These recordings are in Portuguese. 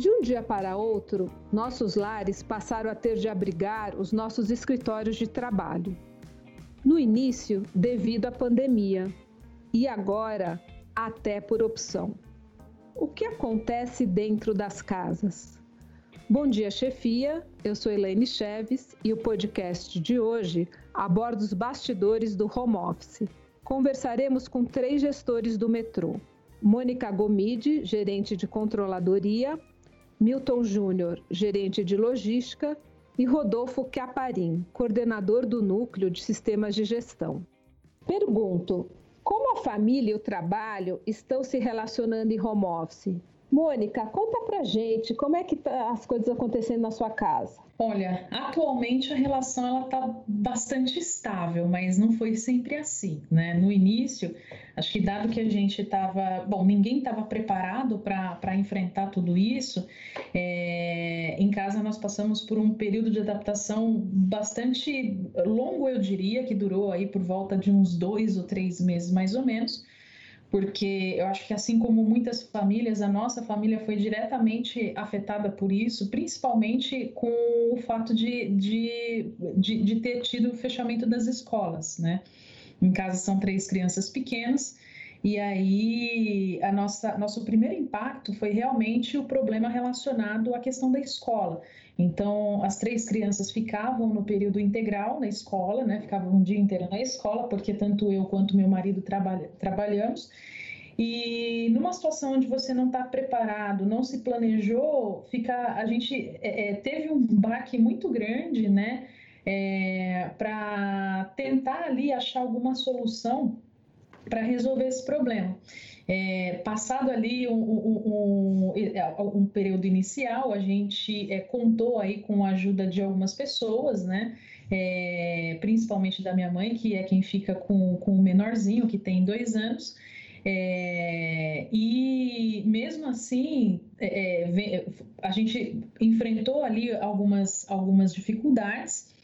De um dia para outro, nossos lares passaram a ter de abrigar os nossos escritórios de trabalho. No início, devido à pandemia, e agora, até por opção. O que acontece dentro das casas? Bom dia, chefia. Eu sou Elaine Cheves e o podcast de hoje aborda os bastidores do home office. Conversaremos com três gestores do metrô: Mônica Gomide, gerente de controladoria, Milton Júnior, gerente de logística, e Rodolfo Caparim, coordenador do Núcleo de Sistemas de Gestão. Pergunto: como a família e o trabalho estão se relacionando em home office? Mônica, conta pra gente como é que tá as coisas acontecendo na sua casa. Olha, atualmente a relação ela tá bastante estável, mas não foi sempre assim, né? No início, acho que dado que a gente estava, bom, ninguém estava preparado para enfrentar tudo isso, é, em casa nós passamos por um período de adaptação bastante longo, eu diria, que durou aí por volta de uns dois ou três meses mais ou menos porque eu acho que assim como muitas famílias, a nossa família foi diretamente afetada por isso, principalmente com o fato de, de, de, de ter tido o fechamento das escolas, né? Em casa são três crianças pequenas, e aí a nossa nosso primeiro impacto foi realmente o problema relacionado à questão da escola. Então, as três crianças ficavam no período integral na escola, né? Ficavam um dia inteiro na escola, porque tanto eu quanto meu marido trabalha, trabalhamos. E numa situação onde você não está preparado, não se planejou, fica, a gente é, é teve um baque muito grande, né? É, para tentar ali achar alguma solução para resolver esse problema. É, passado ali um, um, um, um, período inicial, a gente é, contou aí com a ajuda de algumas pessoas, né? É, principalmente da minha mãe, que é quem fica com, com o menorzinho, que tem dois anos. É, e mesmo assim, é, é a gente enfrentou ali algumas, algumas dificuldades,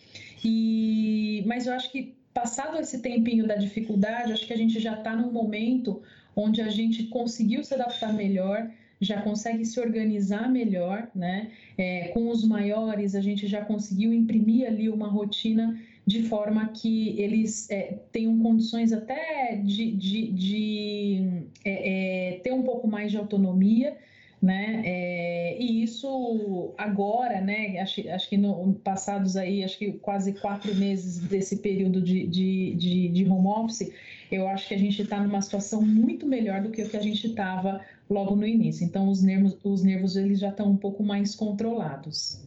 e, mas eu acho que passado esse tempinho da dificuldade, acho que a gente já está num momento onde a gente conseguiu se adaptar melhor, já consegue se organizar melhor, né? É, com os maiores, a gente já conseguiu imprimir ali uma rotina de forma que eles é, tenham condições até de, de, de é, é ter um pouco mais de autonomia, né? É, e isso agora, né? Acho, acho que no passados aí, acho que quase quatro meses desse período de, de, de, de home office, eu acho que a gente está numa situação muito melhor do que o que a gente estava logo no início. Então, os nervos, os nervos eles já estão um pouco mais controlados.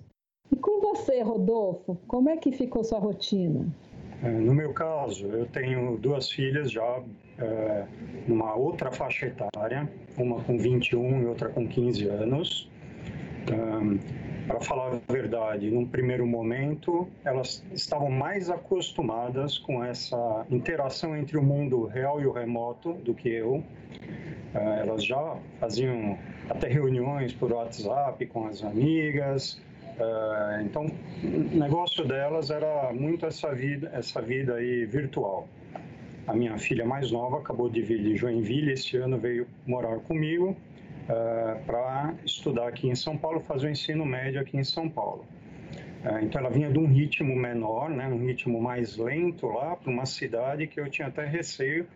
E com você, Rodolfo, como é que ficou sua rotina? É, no meu caso, eu tenho duas filhas já é, numa outra faixa etária, uma com 21 e outra com 15 anos. Para falar a verdade, num primeiro momento, elas estavam mais acostumadas com essa interação entre o mundo real e o remoto do que eu. Eh, elas já faziam até reuniões por WhatsApp com as amigas. Eh, então, o negócio delas era muito essa vida, essa vida aí virtual. A minha filha mais nova acabou de vir de Joinville, esse ano veio morar comigo uh, para estudar aqui em São Paulo, fazer o ensino médio aqui em São Paulo. Uh, então ela vinha de um ritmo menor, né, um ritmo mais lento lá para uma cidade que eu tinha até receio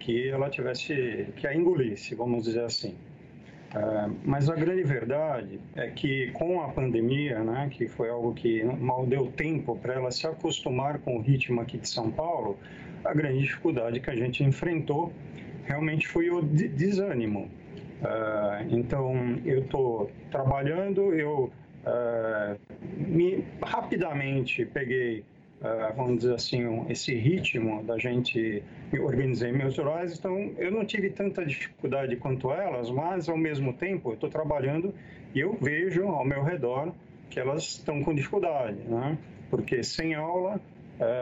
que ela tivesse que a engolisse, vamos dizer assim. Uh, mas a grande verdade é que com a pandemia, né, que foi algo que mal deu tempo para ela se acostumar com o ritmo aqui de São Paulo, a grande dificuldade que a gente enfrentou realmente foi o desânimo. Uh, então, eu estou trabalhando, eu uh, me, rapidamente peguei, vamos dizer assim, esse ritmo da gente, organizei meus horários, então eu não tive tanta dificuldade quanto elas, mas ao mesmo tempo eu estou trabalhando e eu vejo ao meu redor que elas estão com dificuldade, né? Porque sem aula,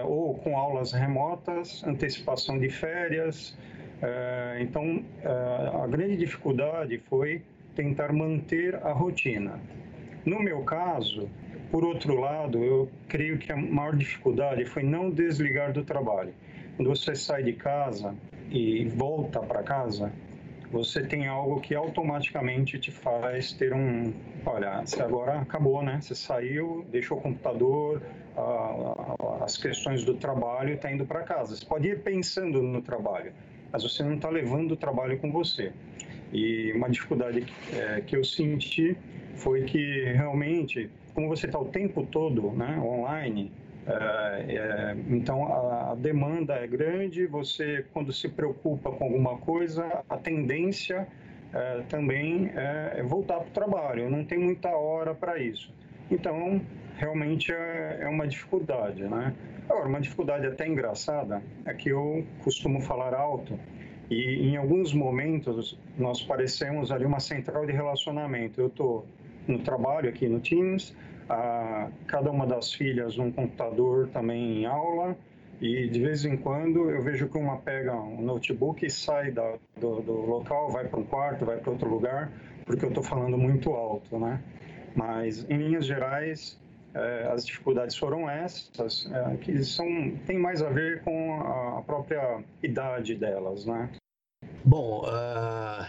ou com aulas remotas, antecipação de férias, é, então, é, a grande dificuldade foi tentar manter a rotina. No meu caso, por outro lado, eu creio que a maior dificuldade foi não desligar do trabalho. Quando você sai de casa e volta para casa, você tem algo que automaticamente te faz ter um, olha, você agora acabou, né? Você saiu, deixou o computador, as questões do trabalho e está indo para casa. Você pode ir pensando no trabalho, mas você não está levando o trabalho com você. E uma dificuldade é, que eu senti foi que realmente, como você está o tempo todo né, online, é, é, então a, a, demanda é grande. Você, quando se preocupa com alguma coisa, a tendência é, também é, é voltar para o trabalho. Não tem muita hora para isso. Então, realmente é, é, uma dificuldade, né? Agora, uma dificuldade até engraçada é que eu costumo falar alto e em alguns momentos nós parecemos ali uma central de relacionamento. Eu estou no trabalho aqui no Teams, a, cada uma das filhas um computador também em aula e de vez em quando eu vejo que uma pega um notebook e sai da, do, do local, vai para um quarto, vai para outro lugar, porque eu estou falando muito alto, né? Mas em linhas gerais é, as dificuldades foram essas, é, que são tem mais a ver com a própria idade delas, né? Bom, uh,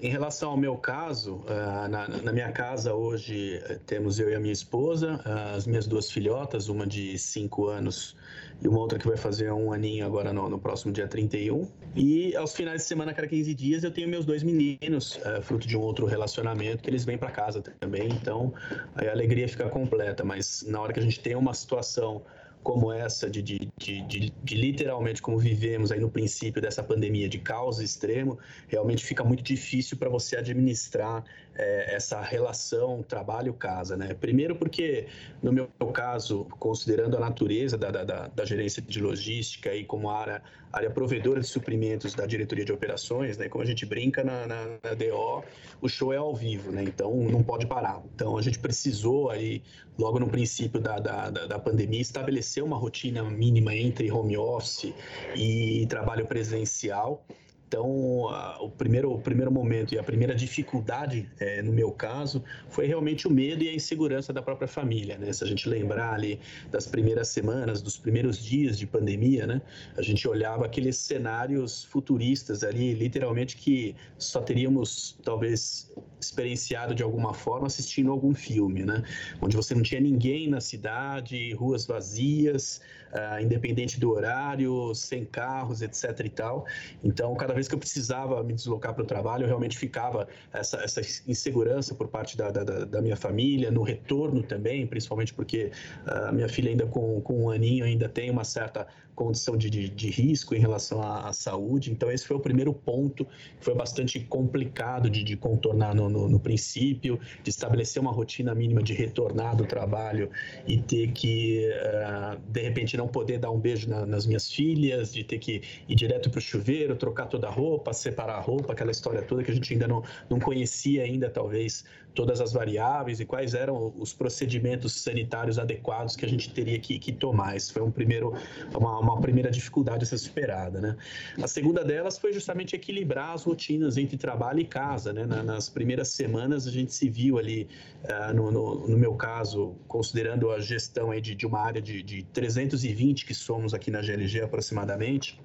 em relação ao meu caso, uh, na, na, minha casa hoje eh, temos eu e a minha esposa, uh, as minhas duas filhotas, uma de 5 anos e uma outra que vai fazer um aninho agora no, no, próximo dia 31. E aos finais de semana, cada 15 dias, eu tenho meus dois meninos, uh, fruto de um outro relacionamento, que eles vêm para casa também. Então, a alegria fica completa. Mas na hora que a gente tem uma situação como essa, de, de, de, de, literalmente como vivemos aí no princípio dessa pandemia de caos extremo, realmente fica muito difícil para você administrar é, essa relação trabalho-casa, né? Primeiro porque, no meu caso, considerando a natureza da, da, da gerência de logística e como área, área provedora de suprimentos da diretoria de operações, né? Como a gente brinca na, na, na DO, o show é ao vivo, né? Então, não pode parar. Então, a gente precisou aí, logo no princípio da, da, da pandemia, estabelecer uma rotina mínima entre home office e trabalho presencial então, a, o, primeiro, o primeiro momento e a primeira dificuldade, é, no meu caso, foi realmente o medo e a insegurança da própria família, né? Se a gente lembrar ali das primeiras semanas, dos primeiros dias de pandemia, né? A gente olhava aqueles cenários futuristas ali, literalmente que só teríamos, talvez, experienciado de alguma forma assistindo algum filme, né? Onde você não tinha ninguém na cidade, ruas vazias, uh, independente do horário, sem carros, etc e tal. Então, cada vez que eu precisava me deslocar para o trabalho, eu realmente ficava essa, essa insegurança por parte da, da, da, minha família, no retorno também, principalmente porque a minha filha ainda com, com um aninho ainda tem uma certa condição de, de, de risco em relação à, à, saúde. Então, esse foi o primeiro ponto que foi bastante complicado de, de contornar no, no, no, princípio, de estabelecer uma rotina mínima de retornar do trabalho e ter que, uh, de repente, não poder dar um beijo na, nas minhas filhas, de ter que ir direto para o chuveiro, trocar toda a roupa, separar a roupa, aquela história toda que a gente ainda não, não conhecia ainda, talvez, todas as variáveis e quais eram os procedimentos sanitários adequados que a gente teria que, que tomar. Isso foi um primeiro, uma, uma, primeira dificuldade a ser superada. Né? A segunda delas foi justamente equilibrar as rotinas entre trabalho e casa. Né? nas primeiras semanas a gente se viu ali, uh, no, no, no, meu caso, considerando a gestão aí de, de uma área de, de 320 que somos aqui na GLG aproximadamente,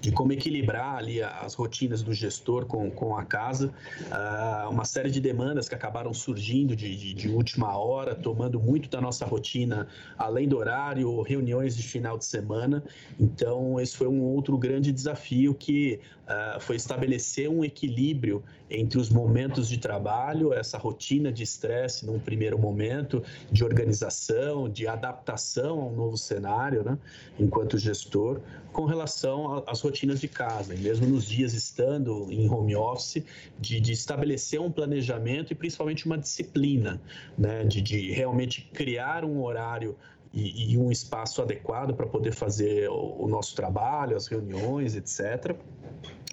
de como equilibrar ali as rotinas do gestor com, com a casa, uh, uma série de demandas que acabaram surgindo de, de, de, última hora, tomando muito da nossa rotina, além do horário, reuniões de final de semana. Então, esse foi um outro grande desafio que uh, foi estabelecer um equilíbrio entre os momentos de trabalho, essa rotina de estresse num primeiro momento, de organização, de adaptação ao novo cenário, né, enquanto gestor, com relação às rotinas de casa, e mesmo nos dias estando em home office, de, de estabelecer um planejamento e principalmente uma disciplina, né, de, de realmente criar um horário e, e um espaço adequado para poder fazer o, o nosso trabalho, as reuniões, etc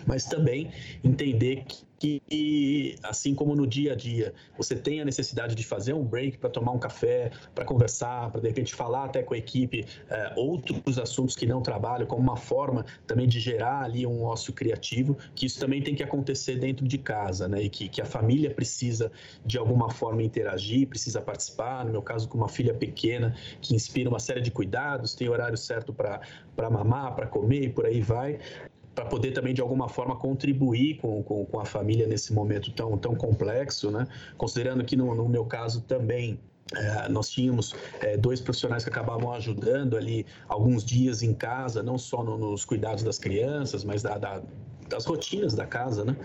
mas também entender que, assim como no dia a dia, você tem a necessidade de fazer um break para tomar um café, para conversar, para de repente falar até com a equipe é, outros assuntos que não trabalham, como uma forma também de gerar ali um ócio criativo, que isso também tem que acontecer dentro de casa, né? E que, que a família precisa de alguma forma interagir, precisa participar. No meu caso, com uma filha pequena que inspira uma série de cuidados, tem horário certo para mamar, para comer e por aí vai para poder também de alguma forma contribuir com, com, com, a família nesse momento tão, tão complexo, né? Considerando que no, no meu caso também é, nós tínhamos é, dois profissionais que acabavam ajudando ali alguns dias em casa, não só no, nos cuidados das crianças, mas da, da, das rotinas da casa, né?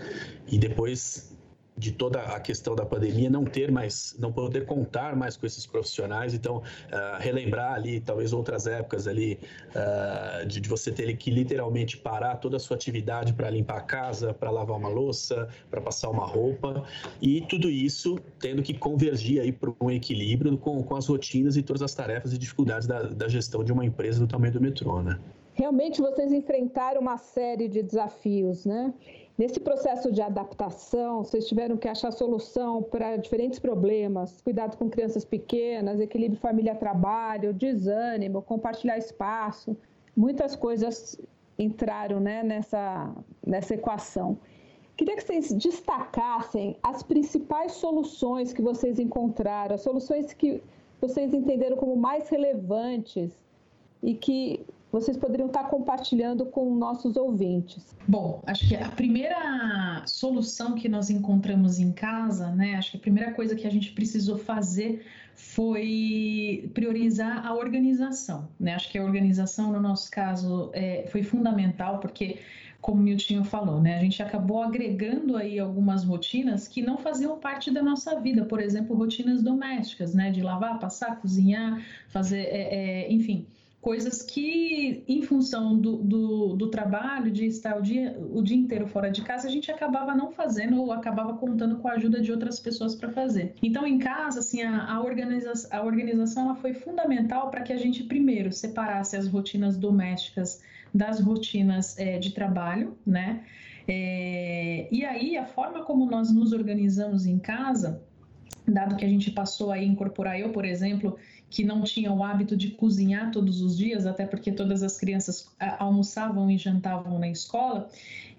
E depois de toda a questão da pandemia, não ter mais, não poder contar mais com esses profissionais, então uh, relembrar ali talvez outras épocas ali uh, de, de, você ter que literalmente parar toda a sua atividade para limpar a casa, para lavar uma louça, para passar uma roupa e tudo isso tendo que convergir aí para um equilíbrio com, com as rotinas e todas as tarefas e dificuldades da, da gestão de uma empresa do tamanho do metrô, né? Realmente vocês enfrentaram uma série de desafios, né? Nesse processo de adaptação, vocês tiveram que achar solução para diferentes problemas, cuidado com crianças pequenas, equilíbrio família-trabalho, desânimo, compartilhar espaço, muitas coisas entraram né, nessa, nessa equação. Queria que vocês destacassem as principais soluções que vocês encontraram, as soluções que vocês entenderam como mais relevantes e que vocês poderiam estar compartilhando com nossos ouvintes? Bom, acho que a primeira solução que nós encontramos em casa, né? Acho que a primeira coisa que a gente precisou fazer foi priorizar a organização, né? Acho que a organização, no nosso caso, é, foi fundamental, porque como o Miltinho falou, né? A gente acabou agregando aí algumas rotinas que não faziam parte da nossa vida, por exemplo, rotinas domésticas, né? De lavar, passar, cozinhar, fazer, é, é, enfim, coisas que, em função do, do, do, trabalho, de estar o dia, o dia inteiro fora de casa, a gente acabava não fazendo ou acabava contando com a ajuda de outras pessoas para fazer. Então, em casa, assim, a, a, organiza a organização ela foi fundamental para que a gente, primeiro, separasse as rotinas domésticas das rotinas é, de trabalho, né? É, e aí, a forma como nós nos organizamos em casa, dado que a gente passou a incorporar, eu, por exemplo, que não tinha o hábito de cozinhar todos os dias, até porque todas as crianças almoçavam e jantavam na escola,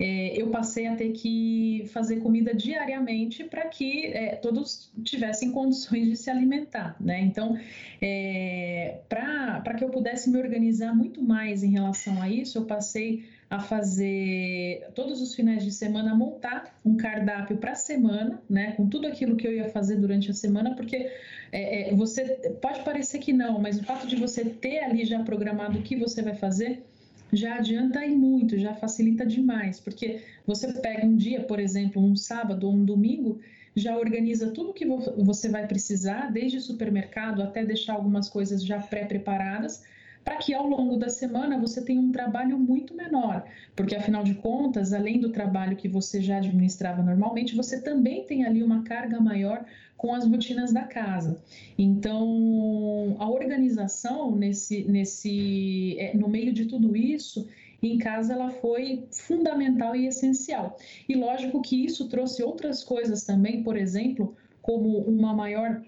é, eu passei a ter que fazer comida diariamente para que é, todos tivessem condições de se alimentar, né? Então, é, para que eu pudesse me organizar muito mais em relação a isso, eu passei a fazer todos os finais de semana montar um cardápio para a semana, né, com tudo aquilo que eu ia fazer durante a semana, porque é, é, você pode parecer que não, mas o fato de você ter ali já programado o que você vai fazer já adianta aí muito, já facilita demais, porque você pega um dia, por exemplo, um sábado ou um domingo, já organiza tudo que você vai precisar, desde supermercado até deixar algumas coisas já pré-preparadas para que ao longo da semana você tenha um trabalho muito menor, porque afinal de contas, além do trabalho que você já administrava normalmente, você também tem ali uma carga maior com as rotinas da casa. Então, a organização nesse, nesse, é, no meio de tudo isso, em casa ela foi fundamental e essencial. E lógico que isso trouxe outras coisas também, por exemplo, como uma maior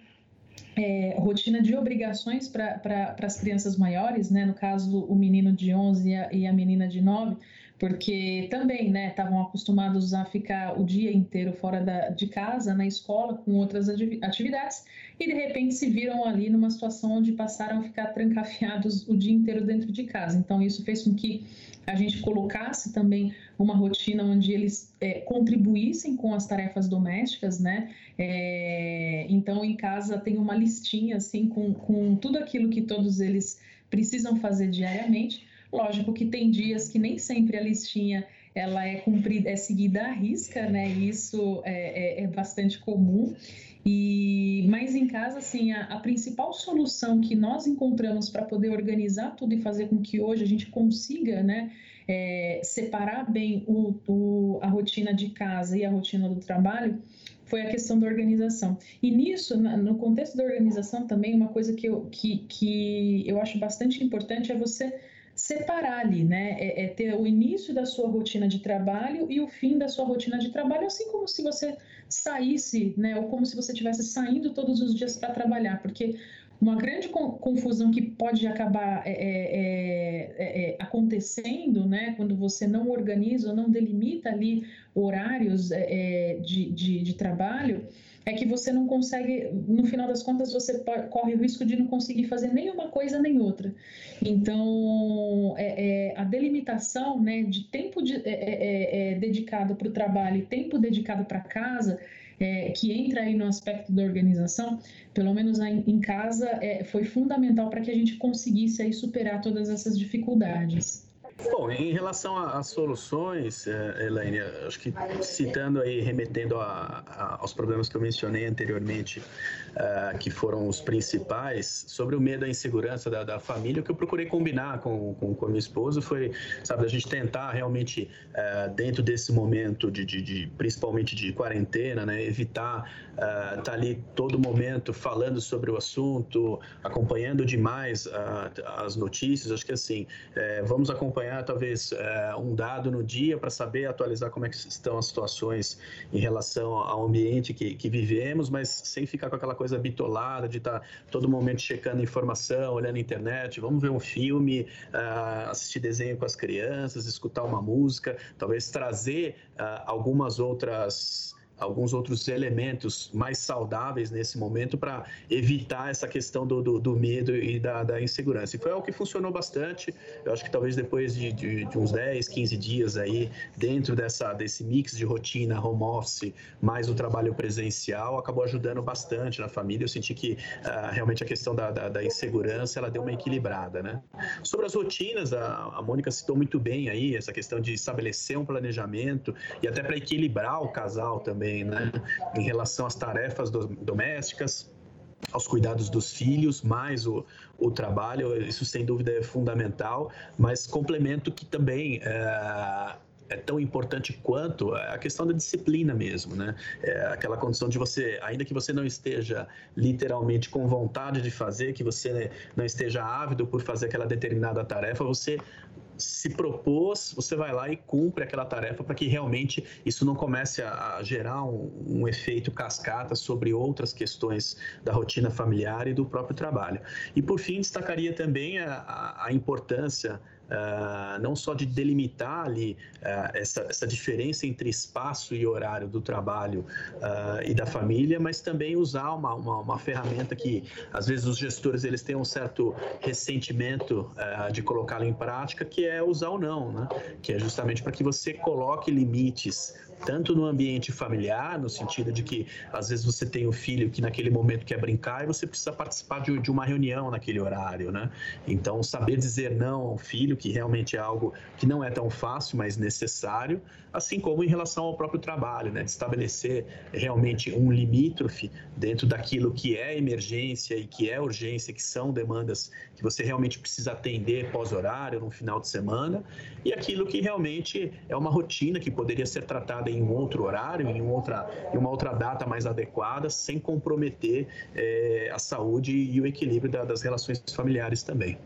é, rotina de obrigações para pra, as crianças maiores, né? No caso, o menino de 11 e a, e a menina de 9, porque também, né, estavam acostumados a ficar o dia inteiro fora da, de casa, na escola, com outras atividades, e de repente se viram ali numa situação onde passaram a ficar trancafiados o dia inteiro dentro de casa. Então, isso fez com que a gente colocasse também uma rotina onde eles é, contribuíssem com as tarefas domésticas, né? É, então, em casa tem uma listinha, assim, com, com tudo aquilo que todos eles precisam fazer diariamente. Lógico que tem dias que nem sempre a listinha ela é cumprida, é seguida à risca, né? Isso é, é, é bastante comum. E, mas em casa, assim, a, a principal solução que nós encontramos para poder organizar tudo e fazer com que hoje a gente consiga, né, é, separar bem o, o, a rotina de casa e a rotina do trabalho foi a questão da organização. E nisso, no contexto da organização também, uma coisa que eu, que, que eu acho bastante importante é você separar ali, né? É, é, ter o início da sua rotina de trabalho e o fim da sua rotina de trabalho, assim como se você saísse, né? Ou como se você estivesse saindo todos os dias para trabalhar, porque uma grande confusão que pode acabar é, é, é, é, acontecendo, né, quando você não organiza ou não delimita ali horários é, é, de, de, de, trabalho, é que você não consegue, no final das contas, você corre o risco de não conseguir fazer nem uma coisa nem outra. Então, a delimitação né, de tempo de, dedicado para o trabalho e tempo dedicado para casa é, que entra aí no aspecto da organização, pelo menos em, em casa, é, foi fundamental para que a gente conseguisse aí superar todas essas dificuldades. Bom, em relação às soluções, é, Elaine, acho que citando aí, remetendo a, a, aos problemas que eu mencionei anteriormente, uh, que foram os principais, sobre o medo e a insegurança da, da família, o que eu procurei combinar com, com, com a minha esposa foi, sabe, a gente tentar realmente, uh, dentro desse momento, de, de, de, principalmente de quarentena, né, evitar estar uh, tá ali todo momento falando sobre o assunto, acompanhando demais as notícias. Acho que assim, vamos acompanhar talvez um dado no dia para saber atualizar como é que estão as situações em relação ao ambiente que, que vivemos, mas sem ficar com aquela coisa bitolada, de estar tá todo momento checando informação, olhando a internet, vamos ver um filme, uh, assistir desenho com as crianças, escutar uma música, talvez trazer uh, algumas outras alguns outros elementos mais saudáveis nesse momento para evitar essa questão do, do, do medo e da, da, insegurança. E foi algo que funcionou bastante. Eu acho que talvez depois de, de, de, uns 10, 15 dias aí, dentro dessa, desse mix de rotina, home office, mais o trabalho presencial, acabou ajudando bastante na família. Eu senti que uh, realmente a questão da, da, da, insegurança, ela deu uma equilibrada, né? Sobre as rotinas, a, a Mônica citou muito bem aí essa questão de estabelecer um planejamento e até para equilibrar o casal também também, né? Em relação às tarefas do, domésticas, aos cuidados dos filhos, mais o, o trabalho, isso sem dúvida é fundamental, mas complemento que também é, é tão importante quanto a questão da disciplina mesmo, né? É aquela condição de você, ainda que você não esteja literalmente com vontade de fazer, que você não esteja ávido por fazer aquela determinada tarefa, você se propôs, você vai lá e cumpre aquela tarefa para que realmente isso não comece a, a gerar um, um, efeito cascata sobre outras questões da rotina familiar e do próprio trabalho. E por fim, destacaria também a, a, a importância Uh, não só de delimitar ali uh, essa, essa, diferença entre espaço e horário do trabalho uh, e da família, mas também usar uma, uma, uma, ferramenta que às vezes os gestores eles têm um certo ressentimento de colocá-la em prática, que é usar o não, né? que é justamente para que você coloque limites tanto no ambiente familiar, no sentido de que às vezes você tem um filho que naquele momento quer brincar e você precisa participar de, de uma reunião naquele horário, né? Então, saber dizer não ao filho, que realmente é algo que não é tão fácil, mas necessário, assim como em relação ao próprio trabalho, né? De estabelecer realmente um limítrofe dentro daquilo que é emergência e que é urgência, que são demandas que você realmente precisa atender pós-horário, no final de semana, e aquilo que realmente é uma rotina que poderia ser tratada em um outro horário, em, outra, em uma outra data mais adequada, sem comprometer é, a saúde e o equilíbrio da, das relações familiares também.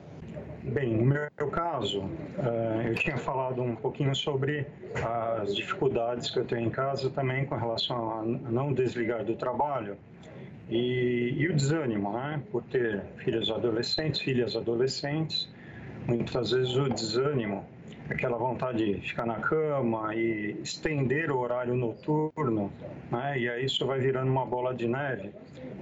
Bem, no meu caso, uh, eu tinha falado um pouquinho sobre as dificuldades que eu tenho em casa também com relação a não desligar do trabalho e, e o desânimo, né? Por ter filhos adolescentes, filhas adolescentes, muitas vezes o desânimo aquela vontade de ficar na cama e estender o horário noturno, né? e aí isso vai virando uma bola de neve.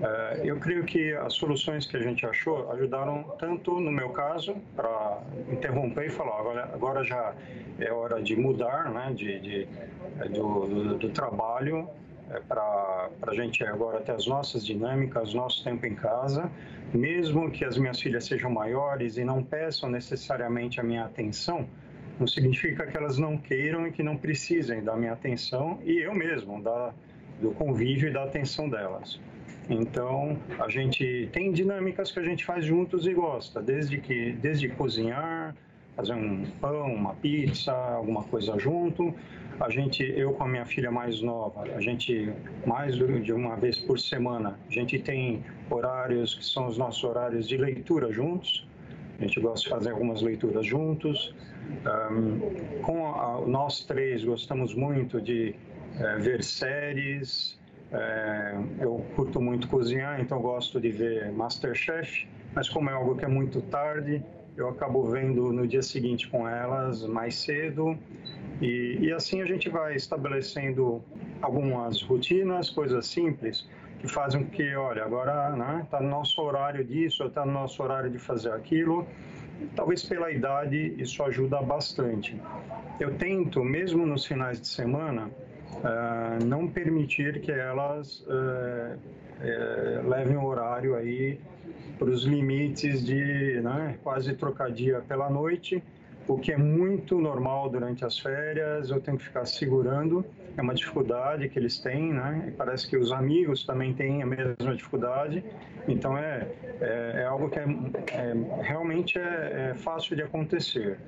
É, eu creio que as soluções que a gente achou ajudaram tanto no meu caso para interromper e falar agora, agora já é hora de mudar, né? de, de do, do, do, trabalho é, para a gente agora ter as nossas dinâmicas, nosso tempo em casa, mesmo que as minhas filhas sejam maiores e não peçam necessariamente a minha atenção, não significa que elas não queiram e que não precisem da minha atenção e eu mesmo, da, do convívio e da atenção delas. Então, a gente tem dinâmicas que a gente faz juntos e gosta, desde que desde cozinhar, fazer um pão, uma pizza, alguma coisa junto. A gente, eu com a minha filha mais nova, a gente mais de uma vez por semana, a gente tem horários que são os nossos horários de leitura juntos. A gente gosta de fazer algumas leituras juntos. Um, com a, nós três gostamos muito de uh, ver séries, É, eu curto muito cozinhar, então gosto de ver Masterchef, mas como é algo que é muito tarde, eu acabo vendo no dia seguinte com elas mais cedo e, e assim a gente vai estabelecendo algumas rotinas, coisas simples que fazem que, olha, agora está né, tá no nosso horário disso, está no nosso horário de fazer aquilo. Talvez pela idade isso ajuda bastante. Eu tento, mesmo nos finais de semana, uh, não permitir que elas uh, uh, levem o horário aí para os limites de né, quase trocar dia pela noite, o que é muito normal durante as férias, eu tenho que ficar segurando, é uma dificuldade que eles têm, né? E parece que os amigos também têm a mesma dificuldade, então é, é, é algo que é, é realmente é, é, fácil de acontecer.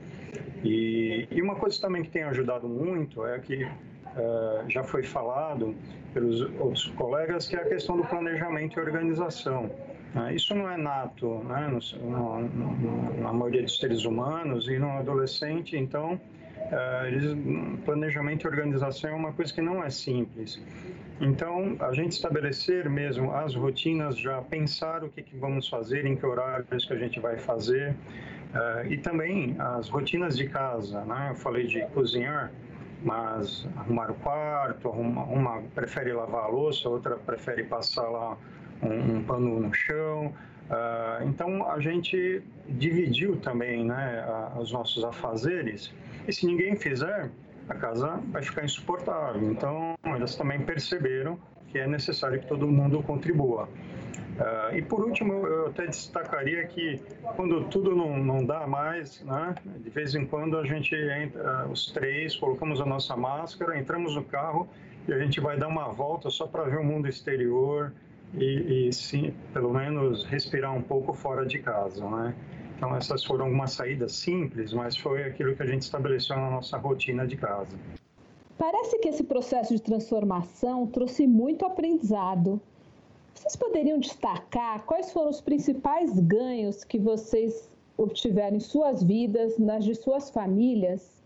E, e, uma coisa também que tem ajudado muito é que é, já foi falado pelos outros colegas, que é a questão do planejamento e organização. Ah, isso não é nato né, no, no, na maioria dos seres humanos e no adolescente, então eles, planejamento e organização é uma coisa que não é simples. Então, a gente estabelecer mesmo as rotinas, já pensar o que, que vamos fazer, em que horários que a gente vai fazer, uh, e também as rotinas de casa. Né? Eu falei de cozinhar, mas arrumar o quarto, uma, uma prefere lavar a louça, outra prefere passar lá um, um pano no chão. Uh, então a gente dividiu também né, os nossos afazeres e se ninguém fizer, a casa vai ficar insuportável. Então eles também perceberam que é necessário que todo mundo contribua. Uh, e por último, eu até destacaria que quando tudo não, não dá mais, né, de vez em quando a gente entra, os três, colocamos a nossa máscara, entramos no carro e a gente vai dar uma volta só para ver o mundo exterior, e, e sim, pelo menos respirar um pouco fora de casa, né? Então essas foram algumas saídas simples, mas foi aquilo que a gente estabeleceu na nossa rotina de casa. Parece que esse processo de transformação trouxe muito aprendizado. Vocês poderiam destacar quais foram os principais ganhos que vocês obtiveram em suas vidas, nas de suas famílias?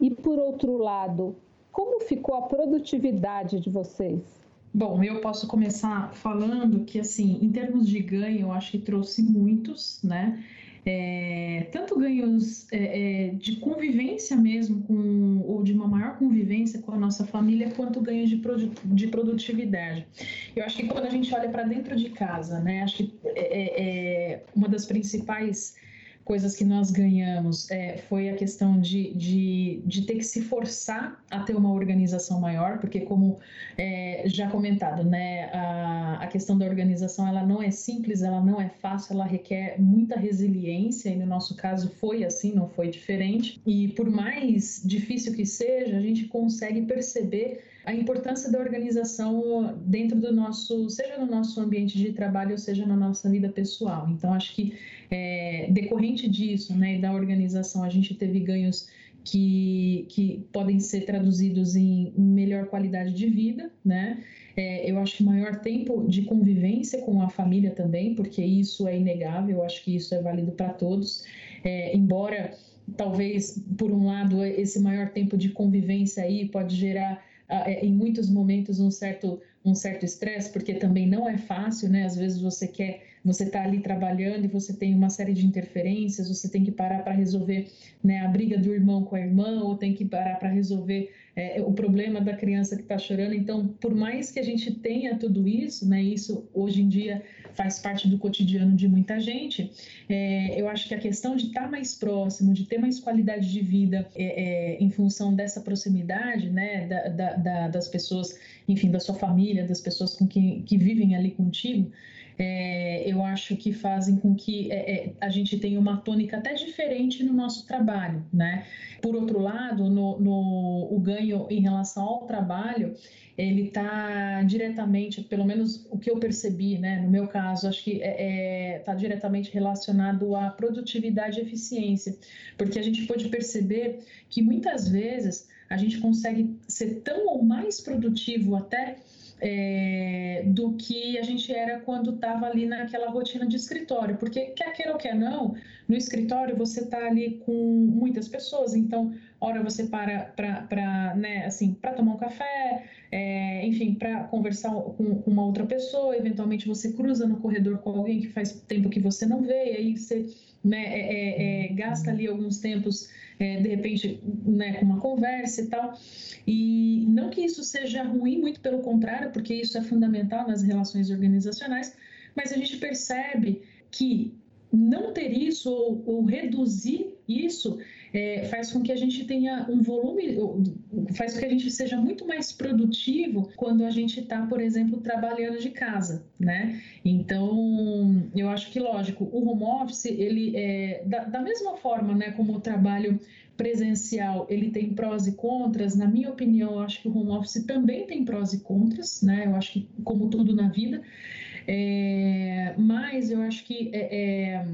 E por outro lado, como ficou a produtividade de vocês? Bom, eu posso começar falando que, assim, em termos de ganho, eu acho que trouxe muitos, né? É, tanto ganhos é, é, de convivência mesmo, com, ou de uma maior convivência com a nossa família, quanto ganhos de, produ de produtividade. Eu acho que quando a gente olha para dentro de casa, né, acho que é, é, é uma das principais coisas que nós ganhamos é, foi a questão de, de, de, ter que se forçar a ter uma organização maior, porque como é, já comentado, né, a, a, questão da organização ela não é simples, ela não é fácil, ela requer muita resiliência e no nosso caso foi assim, não foi diferente. E por mais difícil que seja, a gente consegue perceber a importância da organização dentro do nosso, seja no nosso ambiente de trabalho, ou seja na nossa vida pessoal. Então, acho que é, decorrente disso, né, da organização, a gente teve ganhos que, que podem ser traduzidos em melhor qualidade de vida, né? É, eu acho que maior tempo de convivência com a família também, porque isso é inegável, eu acho que isso é válido para todos. É, embora talvez por um lado esse maior tempo de convivência aí pode gerar em muitos momentos um certo um certo estresse, porque também não é fácil, né? Às vezes você quer, você está ali trabalhando e você tem uma série de interferências, você tem que parar para resolver né, a briga do irmão com a irmã, ou tem que parar para resolver é, o problema da criança que está chorando. Então, por mais que a gente tenha tudo isso, né? Isso hoje em dia faz parte do cotidiano de muita gente. É, eu acho que a questão de estar tá mais próximo, de ter mais qualidade de vida é, é, em função dessa proximidade, né, da, da, da, das pessoas, enfim, da sua família, das pessoas com que, que vivem ali contigo, é, eu acho que fazem com que é, é, a gente tenha uma tônica até diferente no nosso trabalho, né? Por outro lado, no, no o ganho em relação ao trabalho, ele está diretamente, pelo menos o que eu percebi, né, no meu caso, acho que está é, é tá diretamente relacionado à produtividade e eficiência, porque a gente pode perceber que muitas vezes a gente consegue ser tão ou mais produtivo até é, do que a gente era quando estava ali naquela rotina de escritório, porque quer queira ou quer não, no escritório você está ali com muitas pessoas, então hora você para para né, assim para tomar um café, é, enfim, para conversar com, uma outra pessoa, eventualmente você cruza no corredor com alguém que faz tempo que você não vê, e aí você né, é, é, é gasta ali alguns tempos é, de repente, né, com uma conversa e tal. E não isso seja ruim, muito pelo contrário, porque isso é fundamental nas relações organizacionais, mas a gente percebe que não ter isso ou, ou reduzir isso é, faz com que a gente tenha um volume, faz com que a gente seja muito mais produtivo quando a gente está, por exemplo, trabalhando de casa, né? Então, eu acho que, lógico, o home office, ele é, da, da mesma forma, né, como o trabalho presencial, ele tem prós e contras, na minha opinião, eu acho que o home office também tem prós e contras, né? Eu acho que, como tudo na vida, é, mas eu acho que é, é,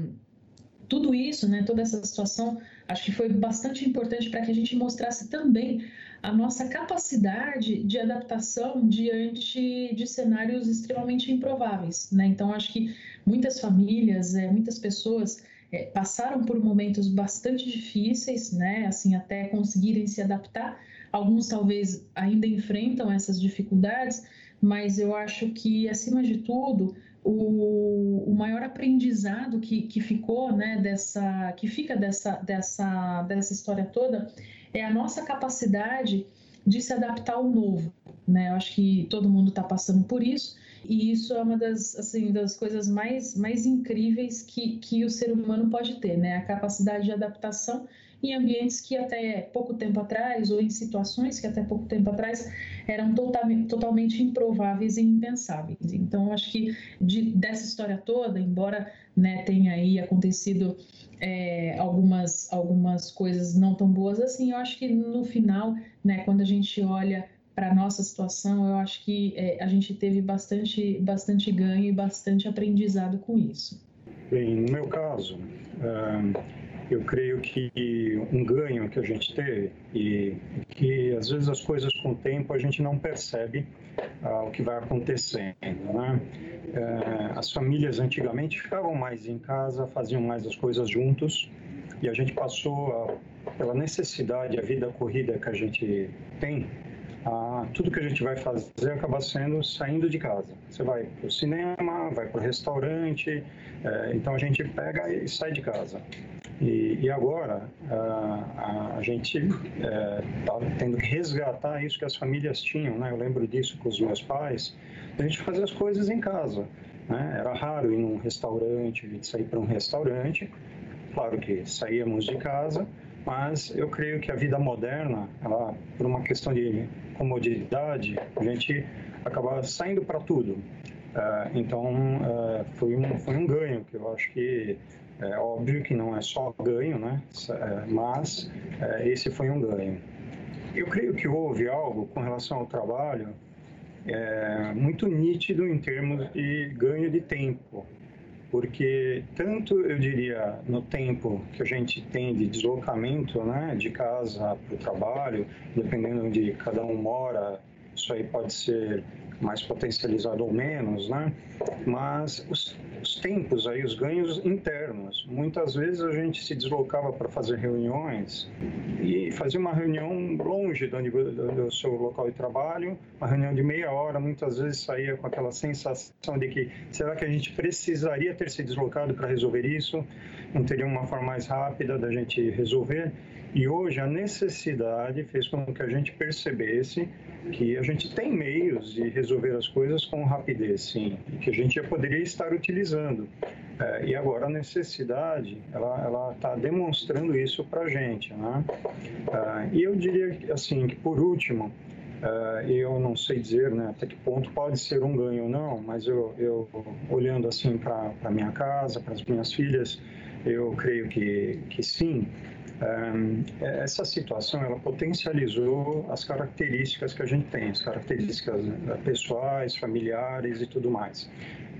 tudo isso, né, toda essa situação, acho que foi bastante importante para que a gente mostrasse também a nossa capacidade de adaptação diante de cenários extremamente improváveis. Né? Então, acho que muitas famílias, é, muitas pessoas é, passaram por momentos bastante difíceis, né? assim, até conseguirem se adaptar. Alguns talvez ainda enfrentam essas dificuldades, mas eu acho que, acima de tudo, o, o maior aprendizado que, que ficou, né, dessa, que fica dessa, dessa, dessa história toda é a nossa capacidade de se adaptar ao novo. Né? Eu acho que todo mundo está passando por isso e isso é uma das, assim, das coisas mais, mais incríveis que, que o ser humano pode ter, né? a capacidade de adaptação em ambientes que até pouco tempo atrás, ou em situações que até pouco tempo atrás eram totalmente, totalmente improváveis e impensáveis. Então, acho que de, dessa história toda, embora né, tenha aí acontecido é, algumas, algumas coisas não tão boas assim, eu acho que no final, né, quando a gente olha para nossa situação, eu acho que é, a gente teve bastante, bastante ganho e bastante aprendizado com isso. Bem, no meu caso, eu creio que um ganho que a gente teve e que às vezes as coisas com o tempo a gente não percebe ah, o que vai acontecendo, né? Eh, as famílias antigamente ficavam mais em casa, faziam mais as coisas juntos e a gente passou pela necessidade, a vida corrida que a gente tem, a, tudo que a gente vai fazer acaba sendo saindo de casa. Você vai para o cinema, vai para o restaurante, é, então a gente pega e sai de casa. E, e agora a, a gente está é, tendo que resgatar isso que as famílias tinham, né? Eu lembro disso com os meus pais, a gente fazer as coisas em casa. Né? Era raro ir num restaurante, sair para um restaurante. Claro que saíamos de casa, mas eu creio que a vida moderna, ela, por uma questão de comodidade, a gente acaba saindo para tudo. Uh, então, uh, foi, um, foi um ganho que eu acho que é óbvio que não é só ganho, né? Mas esse foi um ganho. Eu creio que houve algo com relação ao trabalho é, muito nítido em termos de ganho de tempo, porque tanto eu diria no tempo que a gente tem de deslocamento, né, de casa para o trabalho, dependendo de cada um mora, isso aí pode ser mais potencializado ou menos, né? Mas os, os tempos aí, os ganhos internos. Muitas vezes a gente se deslocava para fazer reuniões e fazia uma reunião longe do, do, seu local de trabalho, uma reunião de meia hora, muitas vezes saía com aquela sensação de que será que a gente precisaria ter se deslocado para resolver isso? Não teria uma forma mais rápida da gente resolver? E hoje a necessidade fez com que a gente percebesse que a gente tem meios de resolver as coisas com rapidez, sim, que a gente já poderia estar utilizando. É, e agora a necessidade, ela está demonstrando isso para a gente, né? É, e eu diria assim que por último, é, eu não sei dizer, né, até que ponto pode ser um ganho ou não, mas eu, eu olhando assim para a minha casa, para as minhas filhas, eu creio que, que sim. Essa situação ela potencializou as características que a gente tem, as características né, pessoais, familiares e tudo mais.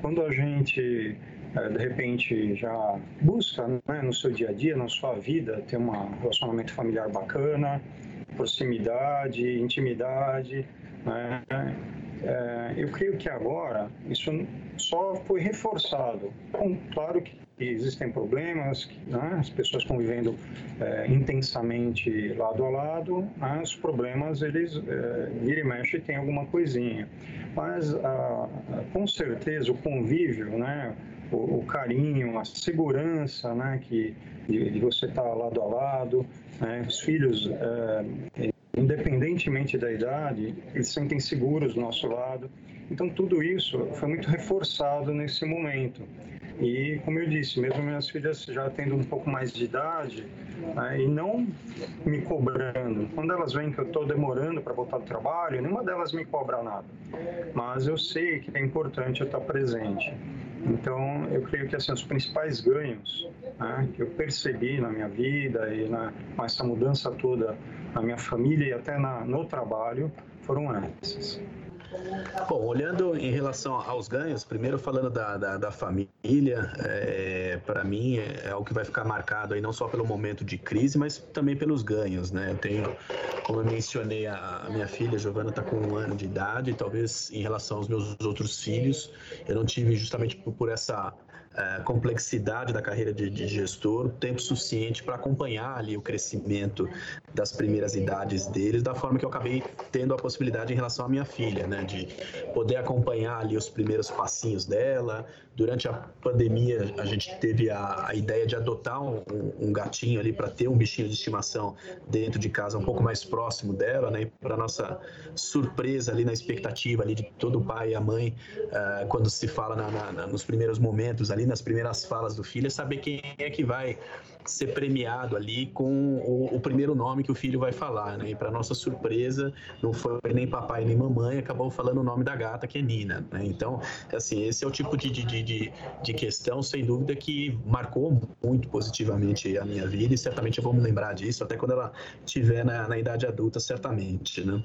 Quando a gente eh, de repente já busca né, no seu dia a dia, na sua vida, ter um relacionamento familiar bacana, proximidade, intimidade. Né? É, eu creio que agora isso só foi reforçado. Claro que existem problemas, né? as pessoas convivendo é, intensamente lado a lado, né? os problemas eles é, vira e mexe tem alguma coisinha, mas a, a, com certeza o convívio, né? O, o, carinho, a segurança, né? Que de, de você estar lado a lado, né? os filhos é, independentemente da idade, eles se sentem seguros do nosso lado. Então, tudo isso foi muito reforçado nesse momento. E, como eu disse, mesmo minhas filhas já tendo um pouco mais de idade né, e não me cobrando, quando elas veem que eu estou demorando para voltar do trabalho, nenhuma delas me cobra nada. Mas eu sei que é importante eu estar presente. Então, eu creio que assim, os principais ganhos né, que eu percebi na minha vida e na, com essa mudança toda na minha família e até na, no trabalho foram esses. Bom, olhando em relação aos ganhos, primeiro falando da, da, da família, é, para mim é, é algo que vai ficar marcado aí não só pelo momento de crise, mas também pelos ganhos, né? Eu tenho, como eu mencionei, a, a minha filha Giovana está com um ano de idade, e talvez em relação aos meus outros filhos, eu não tive justamente por, por essa é, complexidade da carreira de, de gestor, tempo suficiente para acompanhar ali o crescimento das primeiras idades deles, da forma que eu acabei tendo a possibilidade em relação à minha filha, né, de poder acompanhar ali os primeiros passinhos dela. Durante a pandemia, a gente teve a, a ideia de adotar um, um gatinho ali para ter um bichinho de estimação dentro de casa, um pouco mais próximo dela, né, para nossa surpresa ali na expectativa ali de todo o pai e a mãe, uh, quando se fala na, na, nos primeiros momentos ali nas primeiras falas do filho, é saber quem é que vai ser premiado ali com o, o primeiro nome que o filho vai falar, né? E para nossa surpresa, não foi nem papai nem mamãe, acabou falando o nome da gata, que é Nina, né? Então, assim, esse é o tipo de, de, de, de questão, sem dúvida, que marcou muito positivamente a minha vida e certamente eu vou me lembrar disso até quando ela estiver na, na idade adulta, certamente, né?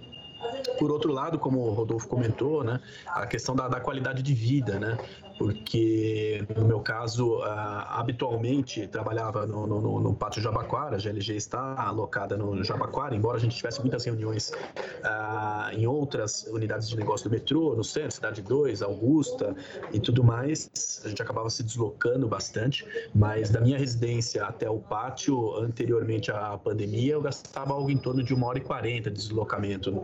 Por outro lado, como o Rodolfo comentou, né, a questão da, da qualidade de vida, né? porque no meu caso, uh, habitualmente trabalhava no, no, no, Pátio Jabaquara, a GLG está alocada no Jabaquara, embora a gente tivesse muitas reuniões uh, em outras unidades de negócio do metrô, no centro, Cidade 2, Augusta e tudo mais, a gente acabava se deslocando bastante, mas da minha residência até o pátio, anteriormente à pandemia, eu gastava algo em torno de uma hora e quarenta de deslocamento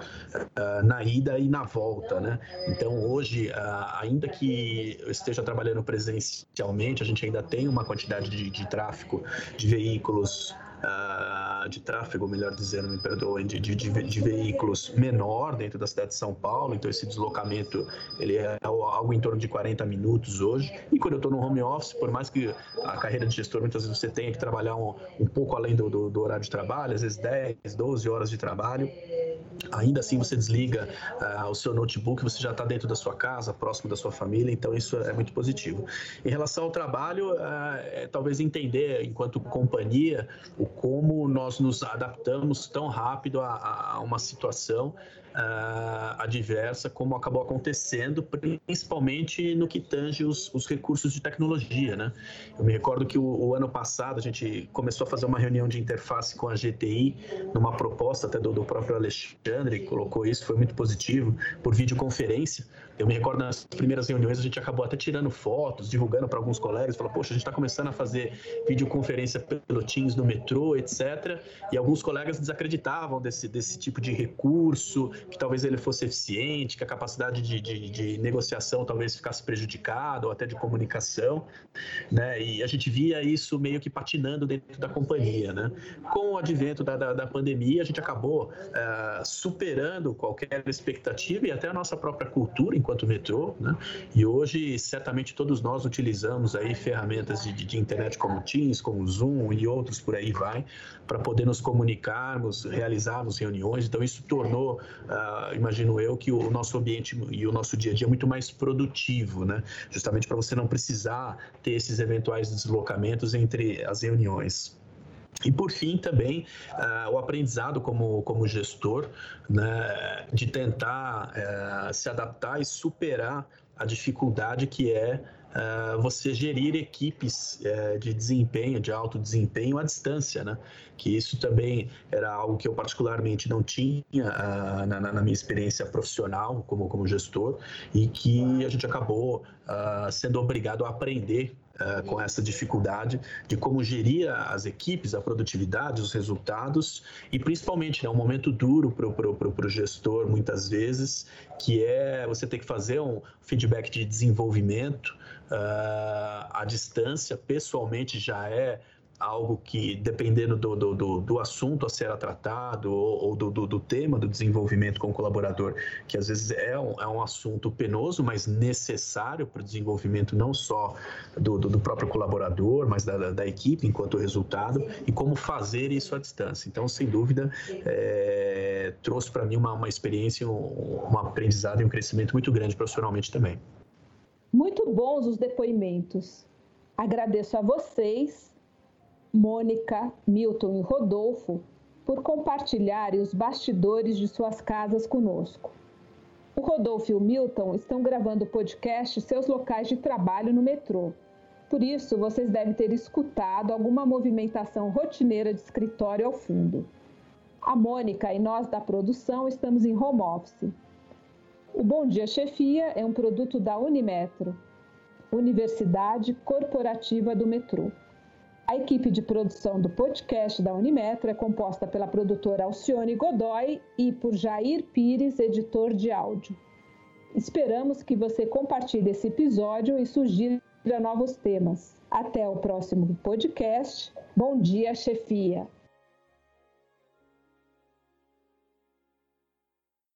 na ida e na volta, né? Então hoje, ainda que eu esteja trabalhando presencialmente, a gente ainda tem uma quantidade de, de tráfego de veículos uh, de tráfego, melhor dizendo, me perdoem, de, de, de, veículos menor dentro da cidade de São Paulo, então esse deslocamento ele é algo em torno de 40 minutos hoje. E quando eu estou no home office, por mais que a carreira de gestor muitas vezes você tenha que trabalhar um, um pouco além do, do, do horário de trabalho, às vezes 10, 12 horas de trabalho, ainda assim você desliga uh, o seu notebook, você já está dentro da sua casa, próximo da sua família, então isso é muito positivo. Em relação ao trabalho, uh, é, talvez entender, enquanto companhia, o como nós nos adaptamos tão rápido a, a uma situação uh, adversa, como acabou acontecendo, principalmente no que tange os, os recursos de tecnologia. Né? Eu me recordo que o, o, ano passado a gente começou a fazer uma reunião de interface com a GTI, numa proposta até do, do próprio Alexandre, que colocou isso, foi muito positivo, por videoconferência. Eu me recordo nas primeiras reuniões a gente acabou até tirando fotos, divulgando para alguns colegas, falou, poxa, a gente está começando a fazer videoconferência pelo Teams no metrô, etc. E alguns colegas desacreditavam desse, desse tipo de recurso, que talvez ele fosse eficiente, que a capacidade de, de, de negociação talvez ficasse prejudicada, ou até de comunicação, né? E a gente via isso meio que patinando dentro da companhia, né? Com o advento da, da, da pandemia, a gente acabou uh, superando qualquer expectativa e até a nossa própria cultura enquanto metrô, né? E hoje, certamente, todos nós utilizamos aí ferramentas de, de internet como Teams, como Zoom e outros por aí vai, para poder nos comunicarmos, realizarmos reuniões. Então, isso tornou uh, imagino eu, que o nosso ambiente e o nosso dia a dia muito mais produtivo, né? Justamente para você não precisar ter esses eventuais deslocamentos entre as reuniões. E por fim também uh, o aprendizado como, como gestor, né, de tentar uh, se adaptar e superar a dificuldade que é uh, você gerir equipes uh, de desempenho, de alto desempenho à distância, né? Que isso também era algo que eu particularmente não tinha uh, na, na, minha experiência profissional como, como gestor e que a gente acabou sendo obrigado a aprender uh, com essa dificuldade de como gerir as equipes, a produtividade, os resultados e principalmente né, um momento duro para o gestor muitas vezes, que é você ter que fazer um feedback de desenvolvimento uh, à distância, pessoalmente já é algo que, dependendo do, do, do, do, assunto a ser tratado ou, ou do, do, tema do desenvolvimento com o colaborador, que às vezes é um, é um assunto penoso, mas necessário para o desenvolvimento não só do, do, próprio colaborador, mas da, da, equipe enquanto resultado, e como fazer isso à distância. Então, sem dúvida, é, trouxe para mim uma, uma experiência, um, um aprendizado e um crescimento muito grande profissionalmente também. Muito bons os depoimentos. Agradeço a vocês Mônica, Milton e Rodolfo por compartilharem os bastidores de suas casas conosco. O Rodolfo e o Milton estão gravando o podcast seus locais de trabalho no metrô. Por isso, vocês devem ter escutado alguma movimentação rotineira de escritório ao fundo. A Mônica e nós da produção estamos em home office. O Bom Dia Chefia é um produto da Unimetro, Universidade Corporativa do Metrô. A equipe de produção do podcast da Unimetro é composta pela produtora Alcione Godoy e por Jair Pires, editor de áudio. Esperamos que você compartilhe esse episódio e sugira novos temas. Até o próximo podcast. Bom dia, chefia!